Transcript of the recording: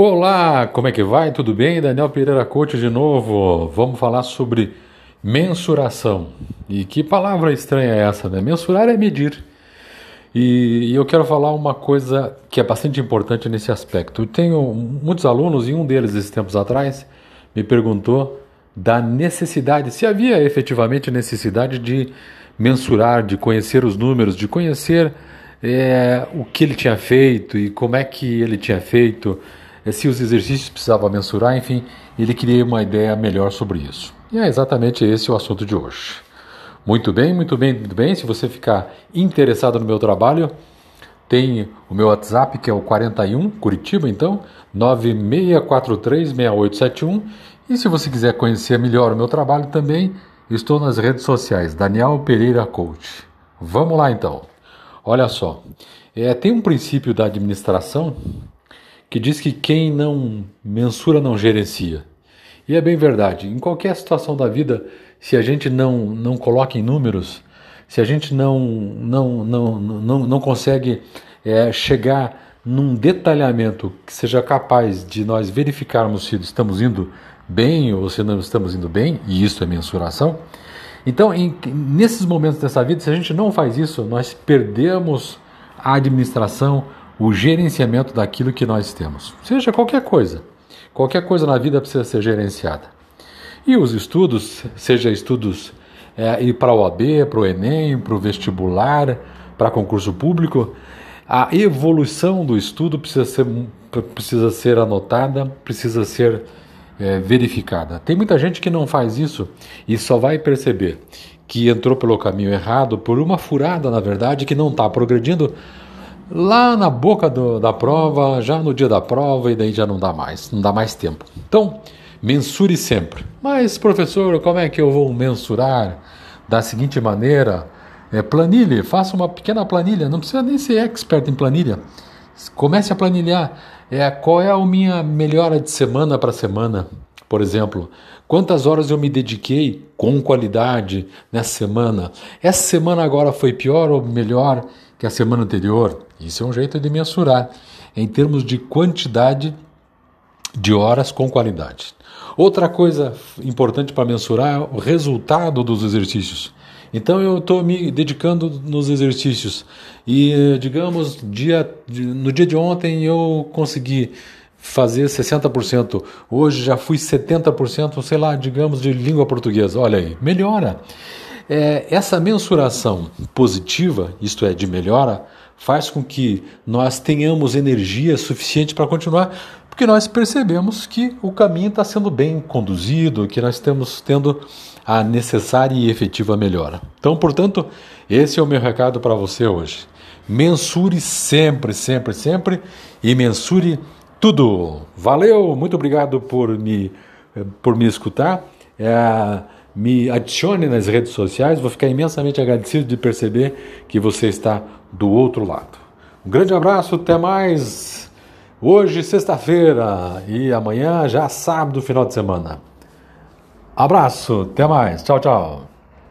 Olá, como é que vai? Tudo bem? Daniel Pereira Coach de novo. Vamos falar sobre mensuração. E que palavra estranha é essa, né? Mensurar é medir. E, eu quero falar uma coisa que é bastante importante nesse aspecto. Eu tenho muitos alunos e um deles, esses tempos atrás, me perguntou da necessidade, se havia efetivamente necessidade de mensurar, de conhecer os números, de conhecer é, o que ele tinha feito e como é que ele tinha feito se os exercícios precisavam mensurar, enfim, ele queria uma ideia melhor sobre isso. E é exatamente esse o assunto de hoje. Muito bem, muito bem, muito bem. Se você ficar interessado no meu trabalho, tem o meu WhatsApp que é o 41 Curitiba, então 96436871. E se você quiser conhecer melhor o meu trabalho também, estou nas redes sociais Daniel Pereira Coach. Vamos lá então. Olha só, é, tem um princípio da administração que diz que quem não mensura não gerencia. E é bem verdade. Em qualquer situação da vida, se a gente não, não coloca em números, se a gente não, não, não, não, não consegue é, chegar num detalhamento que seja capaz de nós verificarmos se estamos indo bem ou se não estamos indo bem, e isso é mensuração. Então, em, nesses momentos dessa vida, se a gente não faz isso, nós perdemos a administração, o gerenciamento daquilo que nós temos. Seja qualquer coisa. Qualquer coisa na vida precisa ser gerenciada. E os estudos, seja estudos é, ir para o OAB, para o Enem, para o vestibular, para concurso público, a evolução do estudo precisa ser, precisa ser anotada, precisa ser é, verificada. Tem muita gente que não faz isso e só vai perceber que entrou pelo caminho errado por uma furada, na verdade, que não está progredindo lá na boca do, da prova, já no dia da prova, e daí já não dá mais, não dá mais tempo. Então, mensure sempre. Mas, professor, como é que eu vou mensurar? Da seguinte maneira, é, planilha, faça uma pequena planilha, não precisa nem ser expert em planilha. Comece a planilhar é, qual é a minha melhora de semana para semana. Por exemplo, quantas horas eu me dediquei com qualidade nessa semana? Essa semana agora foi pior ou melhor que a semana anterior? Isso é um jeito de mensurar em termos de quantidade de horas com qualidade. Outra coisa importante para mensurar é o resultado dos exercícios. Então eu estou me dedicando nos exercícios e, digamos, dia, no dia de ontem eu consegui fazer 60%, hoje já fui 70%, sei lá, digamos, de língua portuguesa. Olha aí, melhora. É, essa mensuração positiva, isto é, de melhora, faz com que nós tenhamos energia suficiente para continuar, porque nós percebemos que o caminho está sendo bem conduzido, que nós estamos tendo a necessária e efetiva melhora. Então, portanto, esse é o meu recado para você hoje. Mensure sempre, sempre, sempre e mensure tudo. Valeu, muito obrigado por me, por me escutar. É, me adicione nas redes sociais, vou ficar imensamente agradecido de perceber que você está do outro lado. Um grande abraço, até mais. Hoje, sexta-feira, e amanhã já sábado, final de semana. Abraço, até mais. Tchau, tchau.